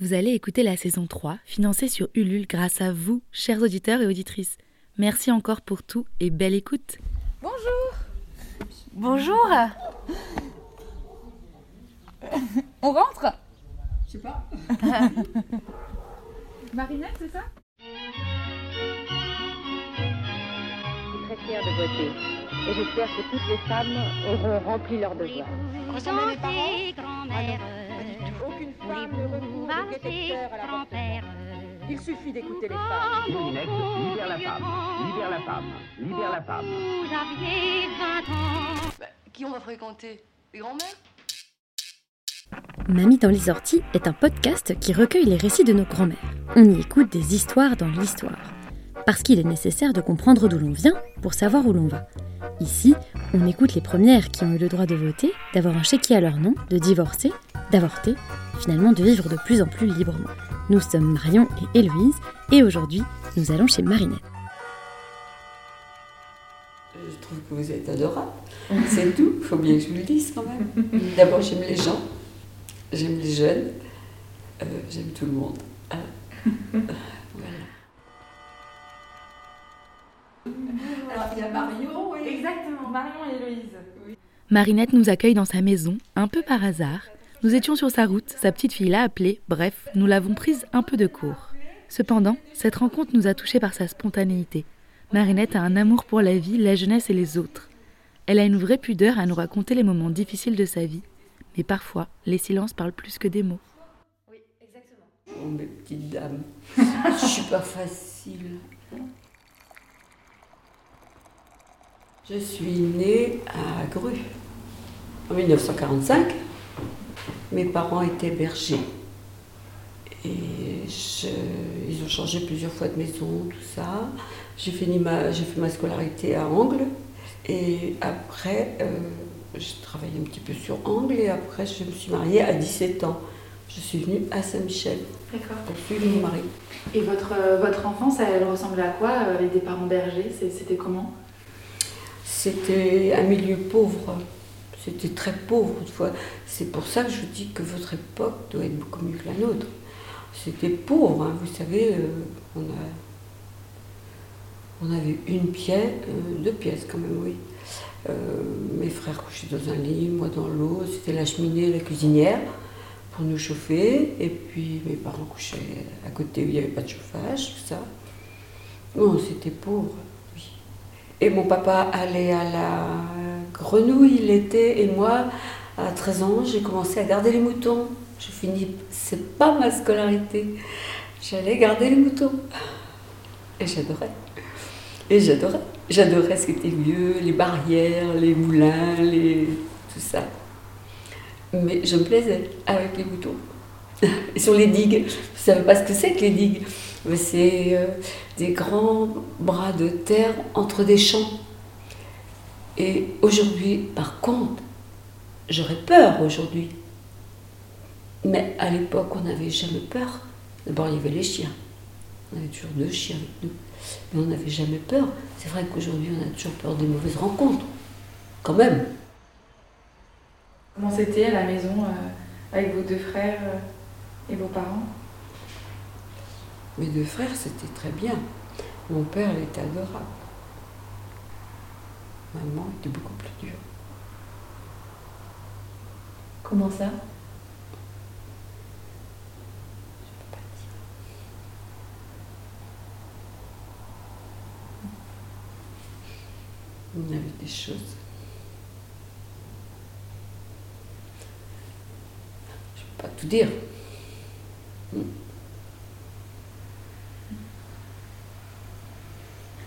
Vous allez écouter la saison 3, financée sur Ulule grâce à vous, chers auditeurs et auditrices. Merci encore pour tout et belle écoute. Bonjour Bonjour On rentre? Je sais pas. Marinette, c'est ça? Je suis très fière de voter. Et j'espère que toutes les femmes auront rempli leur devoir. Ressemble à mes parents grand-père. Il suffit d'écouter les femmes. Moulinex, libère la femme, libère la femme, libère la femme. Vous aviez 20 ans. Bah, qui on va fréquenter? Les grands-mères? Mamie dans les orties est un podcast qui recueille les récits de nos grands-mères. On y écoute des histoires dans l'histoire. Parce qu'il est nécessaire de comprendre d'où l'on vient pour savoir où l'on va. Ici, on écoute les premières qui ont eu le droit de voter, d'avoir un chéquier à leur nom, de divorcer, d'avorter, finalement de vivre de plus en plus librement. Nous sommes Marion et Héloïse, et aujourd'hui, nous allons chez Marinette. Je trouve que vous êtes adorable. C'est tout. Il faut bien que je vous le dise quand même. D'abord, j'aime les gens. J'aime les jeunes. Euh, j'aime tout le monde. Ah. voilà. Alors, il y a Marion et... Exactement, Marion et Héloïse. Marinette nous accueille dans sa maison, un peu par hasard. Nous étions sur sa route, sa petite fille l'a appelée, bref, nous l'avons prise un peu de court. Cependant, cette rencontre nous a touchés par sa spontanéité. Marinette a un amour pour la vie, la jeunesse et les autres. Elle a une vraie pudeur à nous raconter les moments difficiles de sa vie, mais parfois, les silences parlent plus que des mots. Oui, exactement. Oh, mes petites dames. Je suis pas facile. Je suis née à Gru en 1945. Mes parents étaient bergers. Et je- ils ont changé plusieurs fois de maison, tout ça. J'ai fini ma, j'ai fait ma scolarité à Angles. Et après, euh, j'ai travaillé un petit peu sur Angles. Et après, je me suis mariée à 17 ans. Je suis venue à Saint-Michel D'accord. pour suivre mon mari. Et votre, euh, votre enfance, elle ressemblait à quoi euh, avec des parents bergers? C'était comment? C'était un milieu pauvre. C'était très pauvre. C'est pour ça que je dis que votre époque doit être beaucoup mieux que la nôtre. C'était pauvre, hein. vous savez, euh, on, avait une pièce, euh, deux pièces quand même, oui. Euh, mes frères couchaient dans un lit, moi dans l'autre. C'était la cheminée, la cuisinière pour nous chauffer. Et puis mes parents couchaient à côté où il n'y avait pas de chauffage, tout ça. Non, c'était pauvre. oui. Et mon papa allait à la grenouille l'été, et moi, à 13 ans, j'ai commencé à garder les moutons. Je finis, c'est pas ma scolarité. J'allais garder les moutons. Et j'adorais. Et j'adorais. J'adorais ce qui était vieux, les barrières, les moulins, les... tout ça. Mais je me plaisais avec les moutons. Et sur les digues, je ne savais pas ce que c'est que les digues. C'est euh, des grands bras de terre entre des champs. Et aujourd'hui, par contre, j'aurais peur aujourd'hui. Mais à l'époque, on n'avait jamais peur. D'abord, il y avait les chiens. On avait toujours deux chiens avec nous. Mais on n'avait jamais peur. C'est vrai qu'aujourd'hui, on a toujours peur des mauvaises rencontres. Quand même. Comment c'était à la maison euh, avec vos deux frères euh, et vos parents? Mes deux frères, c'était très bien. Mon père, il était adorable. Maman était beaucoup plus dure. Comment ça? Je peux pas dire. On avait des choses. Je peux pas tout dire.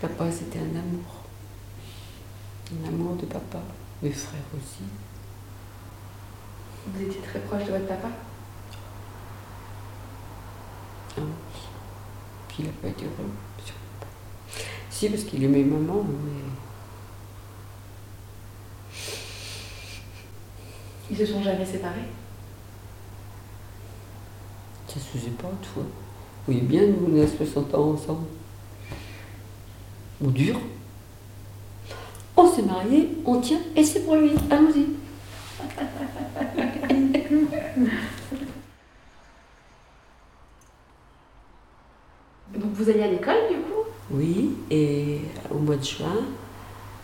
Papa, c'était un amour. Un amour de papa. Mes frères aussi. Vous étiez très proche de votre papa? Ah oui. Puis il n'a pas été heureux. sûrement pas. Si, parce qu'il aimait maman, mais Ils se sont jamais séparés? Ça se faisait pas autrefois. Vous voyez bien, nous, on est à 60 ans ensemble. On dure. S'est mariés, on tient, et c'est pour lui. Allons-y. Vous alliez à l'école du coup? Oui, et au mois de juin,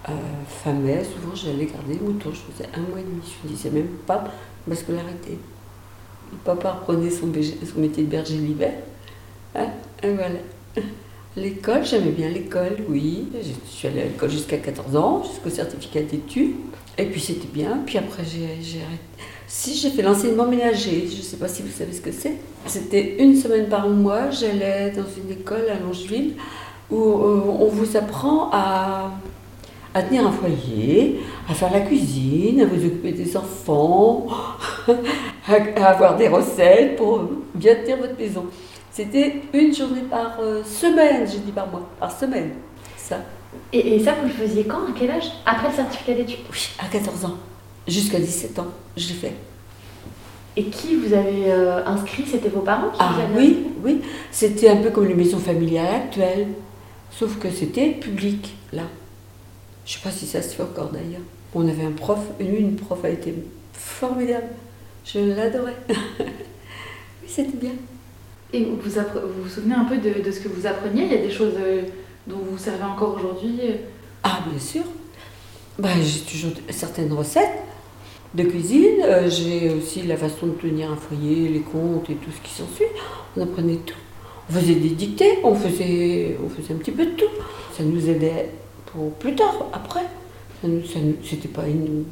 euh, fin mai, souvent j'allais garder les moutons. Je faisais un mois et demi. Je ne disais même pas ma scolarité. Papa reprenait son métier de berger l'hiver. Hein, et voilà. L'école, j'aimais bien l'école, oui. Je suis allée à l'école jusqu'à 14 ans, jusqu'au certificat d'études. Et puis c'était bien. Puis après, j'ai arrêté. Si, j'ai fait l'enseignement ménager. Je ne sais pas si vous savez ce que c'est. C'était une semaine par mois. J'allais dans une école à Longeville où euh, on vous apprend à, tenir un foyer, à faire la cuisine, à vous occuper des enfants, à avoir des recettes pour bien tenir votre maison. C'était une journée par euh, semaine, j'ai dit par mois, par semaine. Ça, et, et ça, vous le faisiez quand À quel âge? Après le certificat d'études? Oui, à 14 ans, jusqu'à 17 ans, je l'ai fait. Et qui vous avez euh, inscrit? C'était vos parents qui Ah vous avaient oui, oui, c'était un peu comme les maisons familiales actuelles, sauf que c'était public, là. Je sais pas si ça se fait encore d'ailleurs. On avait un prof, une, une prof a été formidable. Je l'adorais. oui, c'était bien. Et vous vous, vous vous souvenez un peu de, de ce que vous appreniez? Il y a des choses euh, dont vous servez encore aujourd'hui euh? Ah, bien sûr. Bah, j'ai toujours certaines recettes de cuisine. Euh, j'ai aussi la façon de tenir un foyer, les comptes et tout ce qui s'ensuit. On apprenait tout. On faisait des dictées, on faisait, on faisait un petit peu de tout. Ça nous aidait pour plus tard, après. Ça nous- ça nous- C'était pas une...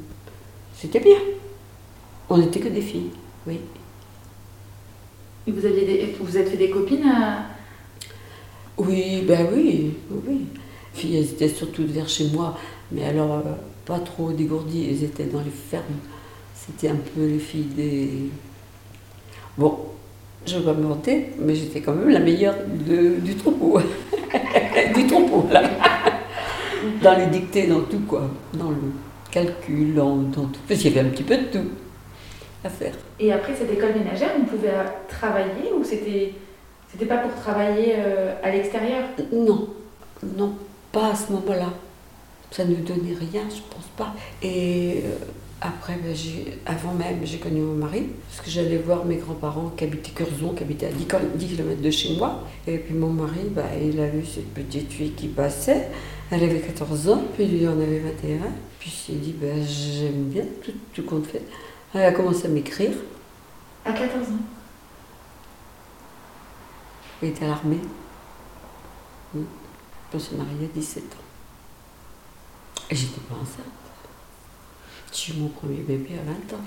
C'était bien. On n'était que des filles, oui. Vous aviez des, vous êtes fait des copines à- Oui, ben oui, oui, filles, elles étaient surtout vers chez moi, mais alors euh, pas trop dégourdies, elles étaient dans les fermes. C'était un peu les filles des... Bon, je vais pas me mais j'étais quand même la meilleure du troupeau. du troupeau, là. dans les dictées, dans tout, quoi. Dans le calcul, dans, dans tout. Parce qu'il y avait un petit peu de tout à faire. Et après cette école ménagère, on pouvait travailler ou c'était c'était pas pour travailler euh, à l'extérieur? Non, non, pas à ce moment-là. Ça ne donnait rien, je pense pas. Et euh, après, ben, avant même, j'ai connu mon mari, parce que j'allais voir mes grands-parents qui habitaient Curzon, qui habitaient à 10, km 10 km de chez moi. Et puis mon mari, ben, il a vu cette petite fille qui passait. Elle avait 14 ans, puis lui en avait 21. Puis il s'est dit, ben, j'aime bien tout, tout compte fait. Elle a commencé à m'écrire. À 14 ans. Elle était à l'armée. On s'est mariés à 17 ans. Et j'étais pas enceinte. J'ai eu mon premier bébé à 20 ans.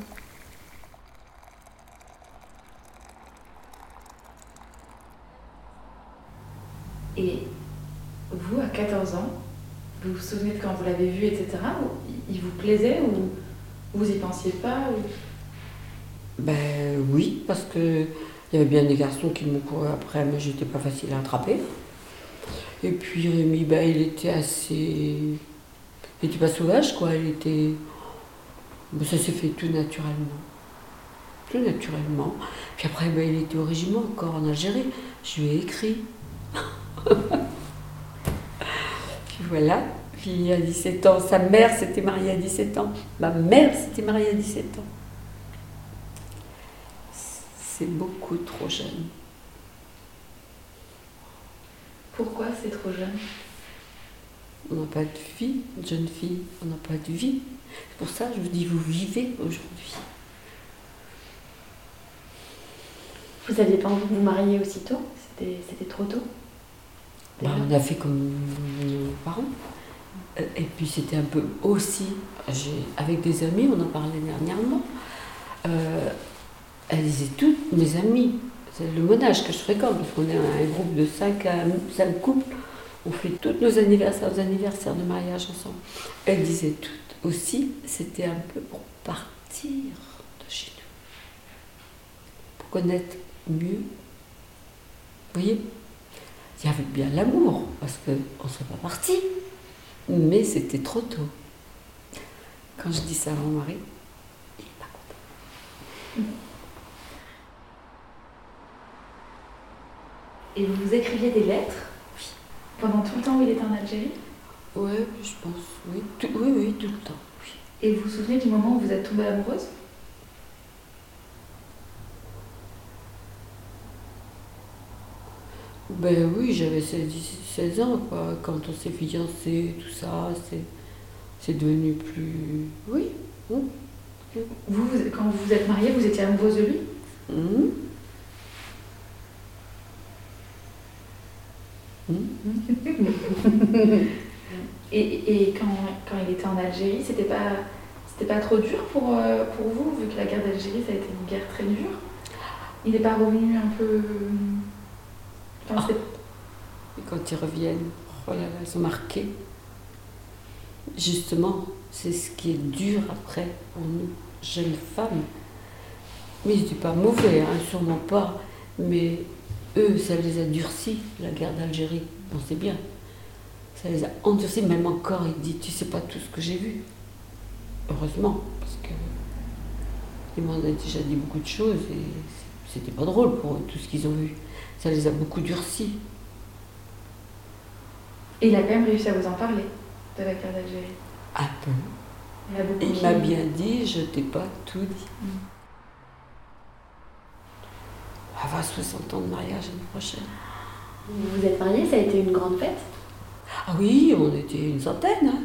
Et vous, à 14 ans, vous vous souvenez de quand vous l'avez vu, etc. Il vous plaisait ou vous y pensiez pas. Ben oui, parce que il y avait bien des garçons qui m'ont couru après, mais j'étais pas facile à attraper. Et puis Rémi, ben, il était assez. Il était pas sauvage, quoi. Il était. Ben, ça s'est fait tout naturellement. Tout naturellement. Puis après, ben, il était au régiment encore en Algérie. Je lui ai écrit. Puis voilà. Puis à 17 ans, sa mère s'était mariée à 17 ans. Ma mère s'était mariée à 17 ans. C'est beaucoup trop jeune. Pourquoi c'est trop jeune? On n'a pas de vie, une jeune fille, on n'a pas de vie. C'est pour ça que je vous dis, vous vivez aujourd'hui. Vous aviez pas envie de vous marier aussitôt? C'était c'était trop tôt? Bah, on a fait comme nos parents. Euh, Et puis c'était un peu aussi, avec des amis, on en parlait dernièrement, euh, elles toutes, mes amies, c'est le monage que je fréquente, parce qu'on est un groupe de cinq, à- cinq couples, on fait tous nos anniversaires, nos anniversaires de mariage ensemble. Elles disaient toutes aussi, c'était un peu pour partir de chez nous, pour connaître mieux. Vous voyez? Il y avait bien l'amour, parce qu'on ne serait pas parti. Mais c'était trop tôt. Quand je dis ça à mon mari, il n'est pas content. Et vous vous écriviez des lettres Pendant tout le temps où il était en Algérie? Oui, je pense, oui. Tout- oui, oui, tout le temps. oui. Et vous vous souvenez du moment où vous êtes tombée amoureuse? Ben oui, j'avais 16, 16 ans, quoi. Quand on s'est fiancé, tout ça, c'est, c'est devenu plus. Oui. Vous, vous- quand vous vous êtes mariée, vous étiez amoureuse de lui? Mhm. Mhm. Et, et quand, quand il était en Algérie, c'était pas, c'était pas trop dur pour, euh, pour vous, vu que la guerre d'Algérie, ça a été une guerre très dure? Il n'est pas revenu un peu. Et quand ils reviennent, oh ils sont marqués. Justement, c'est ce qui est dur après pour nous, jeunes femmes. Mais ils n'étaient pas mauvais, hein, sûrement pas. Mais eux, ça les a durcis, la guerre d'Algérie. On sait bien. Ça les a endurcis, même encore, il dit, tu sais pas tout ce que j'ai vu. Heureusement, parce que ils m'en ont déjà dit beaucoup de choses et c'était pas drôle pour eux, tout ce qu'ils ont vu. Ça les a beaucoup durcis. Et il a quand même réussi à vous en parler de la guerre d'Algérie. Un peu. Il, a beaucoup Il m'a bien dit, je t'ai pas tout dit. Mm. Avoir 60 ans de mariage l'année prochaine. Vous vous êtes mariés, ça a été une grande fête? Ah oui, on était une centaine. hein.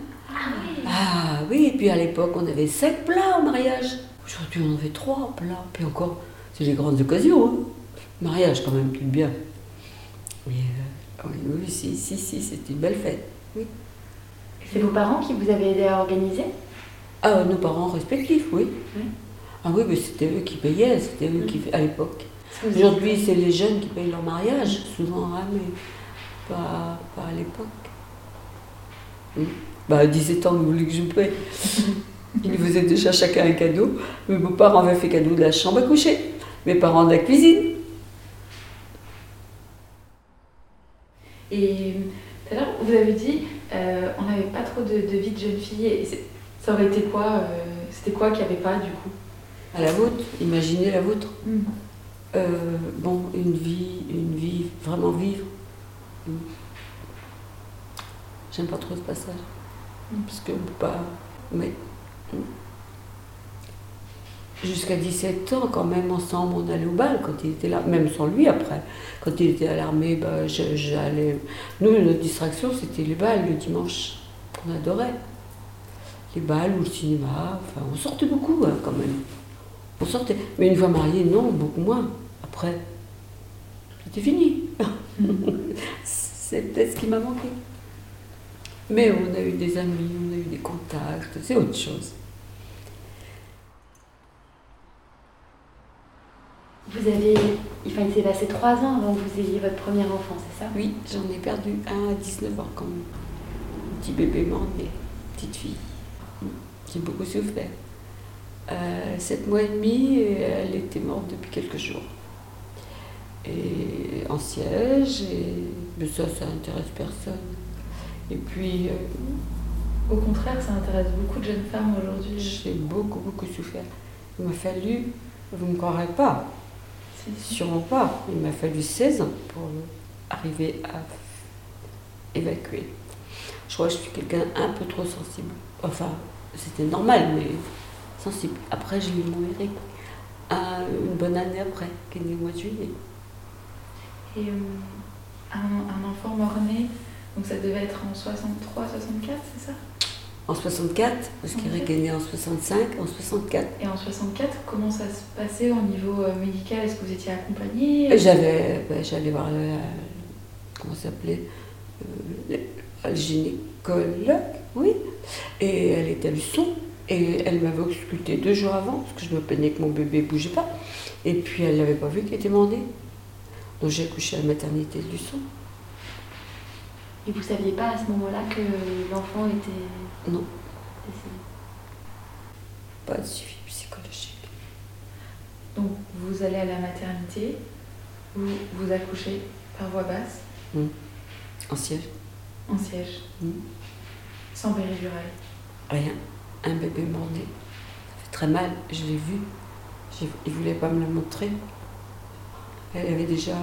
Ah oui, et puis à l'époque, on avait 5 plats au mariage. Aujourd'hui, on en fait 3 plats. Puis encore, c'est les grandes occasions. hein. Mariage, quand même, tout bien. Mais, euh, oui, oui, si, si, si, c'était une belle fête. C'est vos parents qui vous avaient aidé à organiser? Ah, nos parents respectifs, oui. Oui. Ah oui, mais c'était eux qui payaient, c'était eux qui, à l'époque. Vous Aujourd'hui, c'est les jeunes qui payent leur mariage, souvent, hein, mais pas, pas à l'époque. Oui. Bah, à 17 ans, vous voulez que je paye? Ils nous faisaient déjà chacun un cadeau. Mes beaux-parents avaient fait cadeau de la chambre à coucher, mes parents de la cuisine. Et tout à l'heure, vous avez dit, euh, on n'avait pas trop de, de vie de jeune fille. Et ça aurait été quoi euh, C'était quoi qu'il n'y avait pas du coup? À la vôtre, imaginez la vôtre. Mm. Euh, bon, une vie, une vie, vraiment vivre. Mm. J'aime pas trop ce passage. Mm. Parce que on peut pas. Mais. Jusqu'à 17 ans, quand même, ensemble, on allait au bal quand il était là, même sans lui après. Quand il était à l'armée, bah, j'allais. Nous, notre distraction, c'était les balles le dimanche. On adorait. Les balles ou le cinéma. Enfin, on sortait beaucoup hein, quand même. On sortait. Mais une fois marié, non, beaucoup moins. Après, c'était fini. c'est peut-être ce qui m'a manqué. Mais on a eu des amis, on a eu des contacts, c'est autre chose. Vous avez. Enfin, il s'est passé trois ans avant que vous ayez votre premier enfant, c'est ça? Oui, j'en ai perdu un à 19 ans quand même. Un petit bébé mort petite fille. J'ai beaucoup souffert. Euh, sept mois et demi, elle était morte depuis quelques jours. Et en siège, et mais ça, ça intéresse personne. Et puis, euh, Au contraire, ça intéresse beaucoup de jeunes femmes aujourd'hui. j'ai beaucoup, beaucoup souffert. Il m'a fallu, vous ne me croirez pas. Sûrement pas. Il m'a fallu 16 ans pour arriver à évacuer. Je crois que je suis quelqu'un un peu trop sensible. Enfin, c'était normal, mais sensible. Après, j'ai eu mon Eric, un- une bonne année après, qui est né au mois de juillet. Et euh, un, un enfant mort-né, donc ça devait être en 63, 64, c'est ça? En 64, parce qu'Eric est né en 65, en 64. Et en 64, comment ça se passait au niveau euh, médical? Est-ce que vous étiez accompagné? Et J'avais, ben, j'allais voir le, comment s'appelait, euh, le- le gynécologue, oui. Et elle était à Luçon. Et elle m'avait ausculté deux jours avant, parce que je me plaignais que mon bébé ne bougeait pas. Et puis elle n'avait pas vu qu'il était mandé. Donc j'ai accouché à la maternité de Luçon. Et vous saviez pas à ce moment-là que l'enfant était Non. décédé? Pas de suivi psychologique. Donc vous allez à la maternité, vous, vous accouchez par voie basse, En siège, en siège, Mm. sans péridurale. rien. Un bébé mandé. Ça fait très mal, je l'ai vu. Il ne voulait pas me la montrer. Elle avait déjà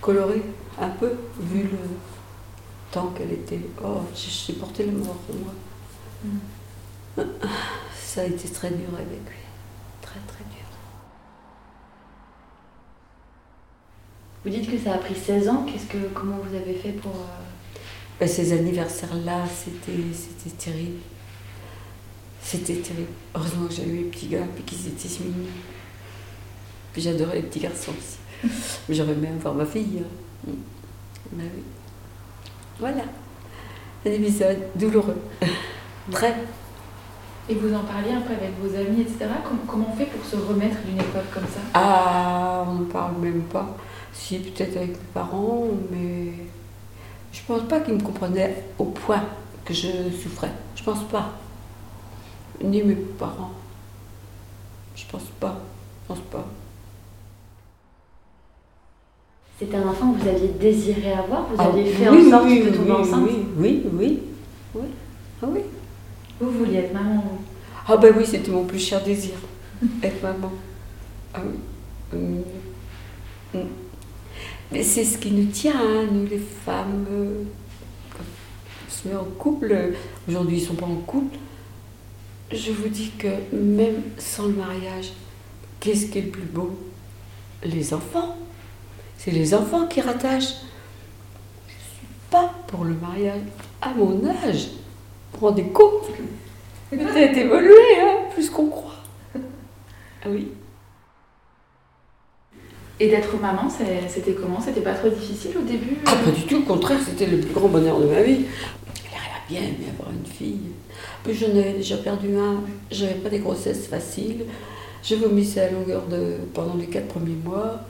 coloré un peu, vu le temps qu'elle était. Oh, j'ai j'ai porté le mort pour moi. Mm. Ça a été très dur avec lui. Très, très dur. Vous dites que ça a pris 16 ans. Qu'est-ce que, comment vous avez fait pour. euh, Ben, ces anniversaires-là, c'était, c'était terrible. C'était terrible. Heureusement que j'avais eu les petits gars et qu'ils étaient si mignons. Puis j'adorais les petits garçons aussi. J'aurais aimé voir ma fille. hein. Ben oui. Voilà. Un épisode douloureux. Très. Et vous en parliez un peu avec vos amis, etc. Com- comment on fait pour se remettre d'une épreuve comme ça? Ah, on ne parle même pas. Si, peut-être avec mes parents, mais je pense pas qu'ils me comprenaient au point que je souffrais. Je pense pas. Ni mes parents. Je pense pas. Je pense pas. C'était un enfant que vous aviez désiré avoir Vous Ah, aviez fait oui, en sorte oui, de tomber oui, enceinte Oui, oui, oui. oui. Ah oui. Vous vouliez être maman Ah ben oui, c'était mon plus cher désir. Être maman. Ah oui. Hum. Mais c'est ce qui nous tient, hein, nous les femmes. euh, quand on se met en couple. euh, Aujourd'hui, ils ne sont pas en couple. Je vous dis que même sans le mariage, qu'est-ce qui est le plus beau? Les enfants. C'est les enfants qui rattachent. Je ne suis pas pour le mariage. À mon âge, vous vous rendez compte Peut-être évolué, hein, plus qu'on croit. Ah oui. Et d'être maman, c'était comment? C'était pas trop difficile au début? Ah, pas du tout, au contraire, c'était le plus grand bonheur de ma vie. J'aimerais bien aimé avoir une fille. Puis j'en avais déjà perdu un, j'avais pas des grossesses faciles. Je vomissais à longueur de. pendant les quatre premiers mois.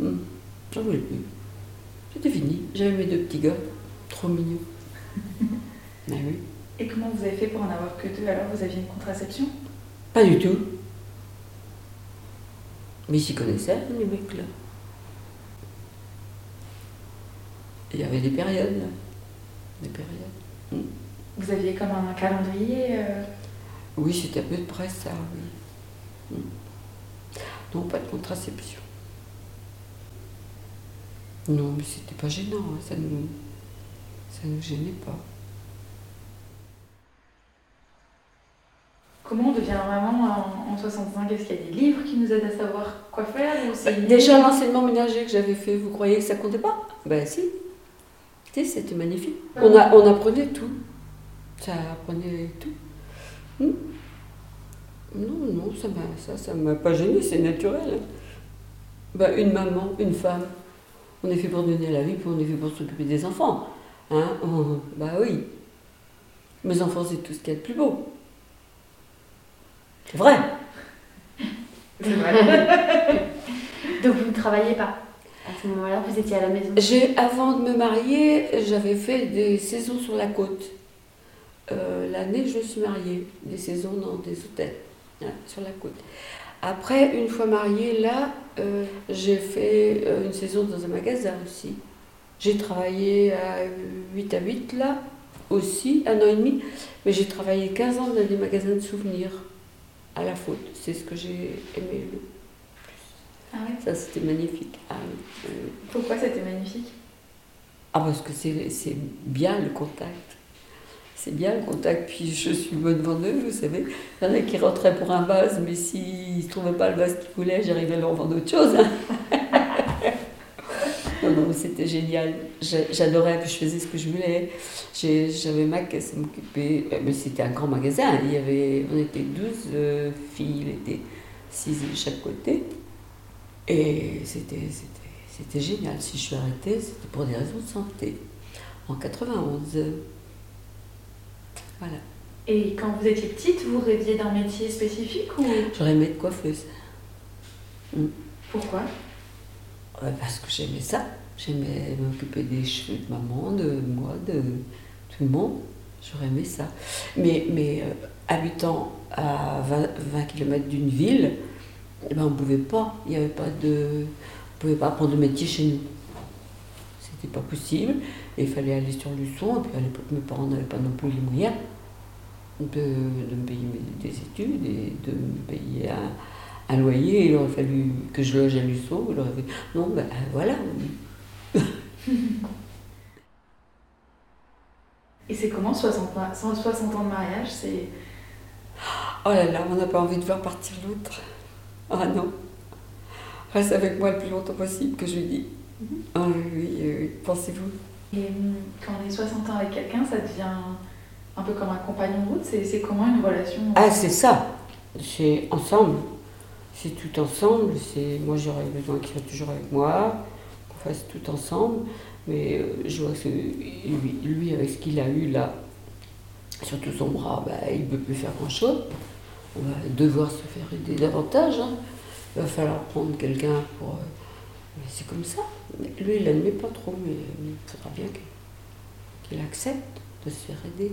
J'en voulais plus. C'était fini. J'avais mes deux petits gars, trop mignons. Ah oui. Et comment vous avez fait pour en avoir que deux Alors vous aviez une contraception? Pas du tout. Mais ils s'y connaissaient, les mecs là. Il y avait des périodes, là. Des périodes. Vous aviez comme un calendrier euh, Oui, c'était à peu près ça, oui. Mm. Non, pas de contraception. Non, mais c'était pas gênant, hein, ça nous, ça nous gênait pas. Comment on devient maman en, en 65 Est-ce qu'il y a des livres qui nous aident à savoir quoi faire ou une- Déjà, l'enseignement ménager que j'avais fait, vous croyez que ça comptait pas? Ben si. Tu sais, c'était magnifique. On, a, on apprenait tout. Ça apprenait tout. Hmm. Non, non, ça m'a ça, ça m'a pas gêné, c'est naturel. Ben, une maman, une femme, on est fait pour donner la vie, puis on est fait pour s'occuper des enfants. Hein on- bah oui. Mes enfants, c'est tout ce qu'il y a de plus beau. C'est vrai. C'est vrai. Donc vous ne travaillez pas À ce moment-là, vous étiez à la maison? J'ai, avant de me marier, j'avais fait des saisons sur la côte. Euh, l'année, je me suis mariée, des saisons dans des hôtels, hein, sur la côte. Après, une fois mariée, là, euh, j'ai fait euh, une saison dans un magasin aussi. J'ai travaillé à 8 à 8 là, aussi, un an et demi, mais j'ai travaillé 15 ans dans des magasins de souvenirs, à la faute. C'est ce que j'ai aimé le Ah ouais? Ça, c'était magnifique. Ah oui, oui, oui. Pourquoi c'était magnifique? Ah, parce que c'est bien le contact. C'est bien le contact. Puis je suis bonne vendeuse, vous savez. Il y en a qui rentraient pour un vase, mais s'ils ne trouvaient pas le vase qu'ils voulaient, j'arrivais à leur vendre autre chose. non, non, c'était génial. J'a- J'adorais, puis je faisais ce que je voulais. J'avais ma caisse à m'occuper. Euh, Mais c'était un grand magasin. Il y avait, on était 12 euh, filles, il était 6 de chaque côté. Et c'était génial. Si je suis arrêtée, c'était pour des raisons de santé. En 91. Voilà. Et quand vous étiez petite, vous rêviez d'un métier spécifique ou? J'aurais aimé être coiffeuse. pourquoi? Ouais, parce que j'aimais ça. J'aimais m'occuper des cheveux de maman, de moi, de tout le monde. J'aurais aimé ça. Mais, mais euh, habitant à 20, 20 km d'une ville, eh ben, on ne pouvait pas. Il n'y avait pas de. On pouvait pas apprendre le métier chez nous. C'était pas possible. Et il fallait aller sur Luçon. Et puis à l'époque, mes parents n'avaient pas non plus les moyens de, de me payer des études et de me payer un, un loyer. Il aurait fallu que je loge à Luçon. Il aurait fait, non, ben voilà. Et c'est comment 60, ma- 160 ans de mariage C'est Oh là là, on n'a pas envie de voir partir l'autre. Ah non. reste avec moi le plus longtemps possible que je lui dis. Ah oui, oui, oui, pensez-vous. Et hum, quand on est 60 ans avec quelqu'un, ça devient un peu comme un compagnon de route. C'est comment une relation Ah, c'est ça. C'est ensemble. C'est tout ensemble. C'est moi j'aurais besoin qu'il soit toujours avec moi, qu'on fasse tout ensemble. Mais euh, je vois que lui, avec ce qu'il a eu là, surtout son bras, bah, il ne peut plus faire grand chose. On va devoir se faire aider davantage. hein. Il va falloir prendre quelqu'un pour. Mais c'est comme ça. Lui, il n'admet pas trop, mais il faudra bien qu'il accepte de se faire aider.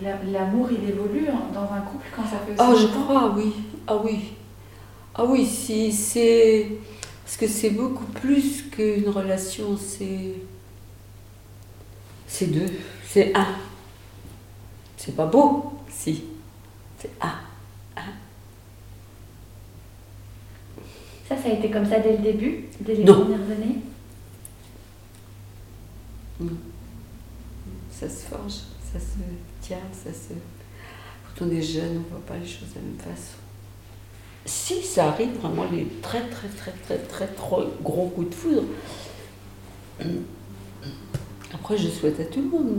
L'amour, il évolue dans un couple quand ça fait Ah, je crois, oui. Ah oui. Ah oui, si c'est. Parce que c'est beaucoup plus qu'une relation, c'est. C'est deux. C'est un. C'est pas beau, si. C'est un. Ça, ça a été comme ça dès le début, dès les Non. premières années Ça se forge, ça se tient, ça se. Quand on est jeune, on ne voit pas les choses de la même façon. Si ça arrive vraiment les très très très très très trop gros coups de foudre. Après, je souhaite à tout le monde.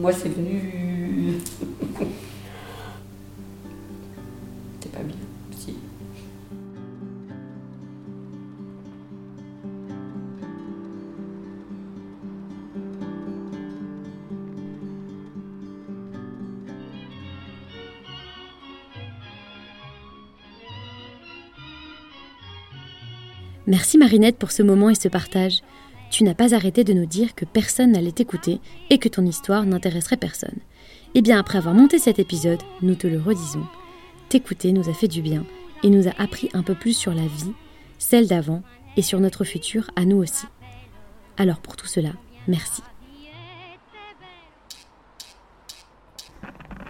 Moi, c'est venu. Merci Marinette pour ce moment et ce partage. Tu n'as pas arrêté de nous dire que personne n'allait t'écouter et que ton histoire n'intéresserait personne. Eh bien, après avoir monté cet épisode, nous te le redisons. T'écouter nous a fait du bien et nous a appris un peu plus sur la vie, celle d'avant et sur notre futur à nous aussi. Alors pour tout cela, merci.